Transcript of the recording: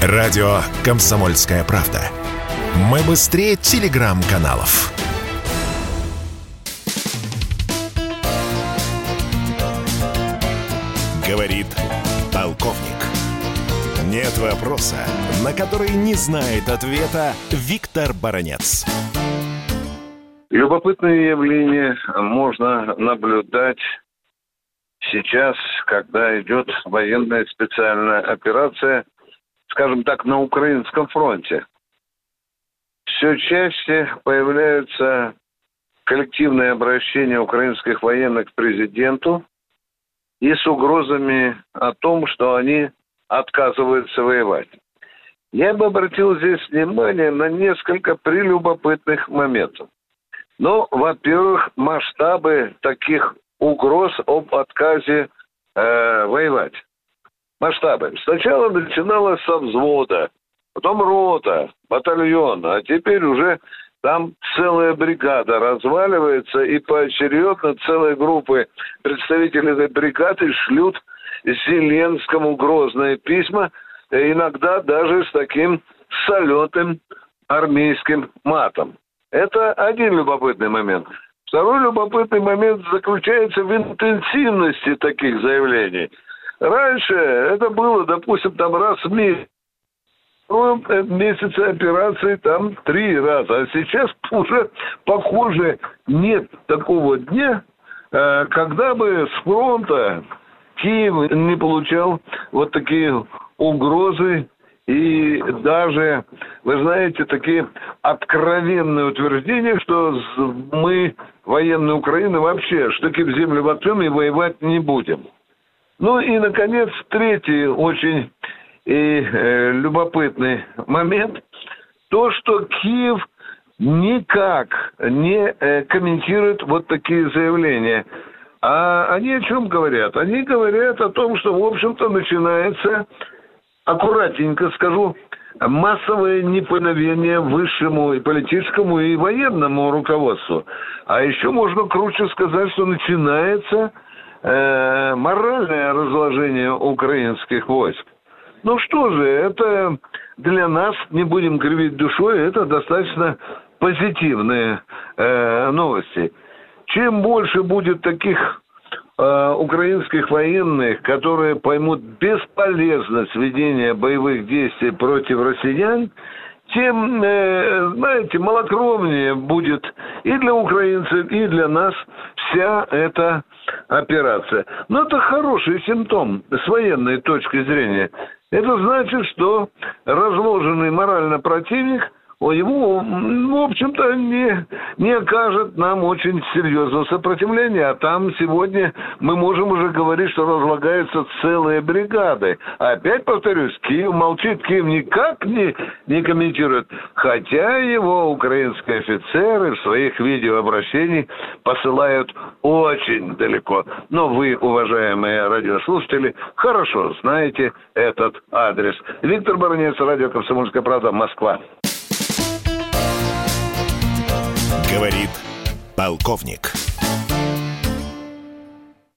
Радио «Комсомольская правда». Мы быстрее телеграм-каналов. Говорит полковник. Нет вопроса, на который не знает ответа Виктор Баранец. Любопытное явление можно наблюдать сейчас, когда идет военная специальная операция, скажем так, на украинском фронте. Все чаще появляются коллективные обращения украинских военных к президенту и с угрозами о том, что они отказываются воевать. Я бы обратил здесь внимание на несколько прелюбопытных моментов. Ну, во-первых, масштабы таких угроз об отказе э, воевать. Масштабы. Сначала начиналось со взвода, потом рота, батальон, а теперь уже там целая бригада разваливается, и поочередно целые группы представителей этой бригады шлют Зеленскому грозные письма, иногда даже с таким соленым армейским матом. Это один любопытный момент. Второй любопытный момент заключается в интенсивности таких заявлений. Раньше это было, допустим, там раз в месяц. В месяце операции там три раза. А сейчас уже, похоже, нет такого дня, э, когда бы с фронта Киев не получал вот такие угрозы и даже, вы знаете, такие откровенные утверждения, что мы, военные Украины, вообще штыки в землю воткнем и воевать не будем. Ну и, наконец, третий очень и э, любопытный момент. То, что Киев никак не э, комментирует вот такие заявления. А они о чем говорят? Они говорят о том, что, в общем-то, начинается аккуратненько скажу, массовое неповиновение высшему и политическому, и военному руководству. А еще можно круче сказать, что начинается э, моральное разложение украинских войск. Ну что же, это для нас, не будем кривить душой, это достаточно позитивные э, новости. Чем больше будет таких Э, украинских военных, которые поймут бесполезность ведения боевых действий против россиян, тем, э, знаете, малокровнее будет и для украинцев, и для нас вся эта операция. Но это хороший симптом с военной точки зрения. Это значит, что разложенный морально противник – его, в общем-то, не, не окажет нам очень серьезного сопротивления. А там сегодня мы можем уже говорить, что разлагаются целые бригады. Опять повторюсь, Киев молчит, Киев никак не, не комментирует. Хотя его украинские офицеры в своих видеообращениях посылают очень далеко. Но вы, уважаемые радиослушатели, хорошо знаете этот адрес. Виктор Баранец, радио «Комсомольская правда», Москва. Полковник.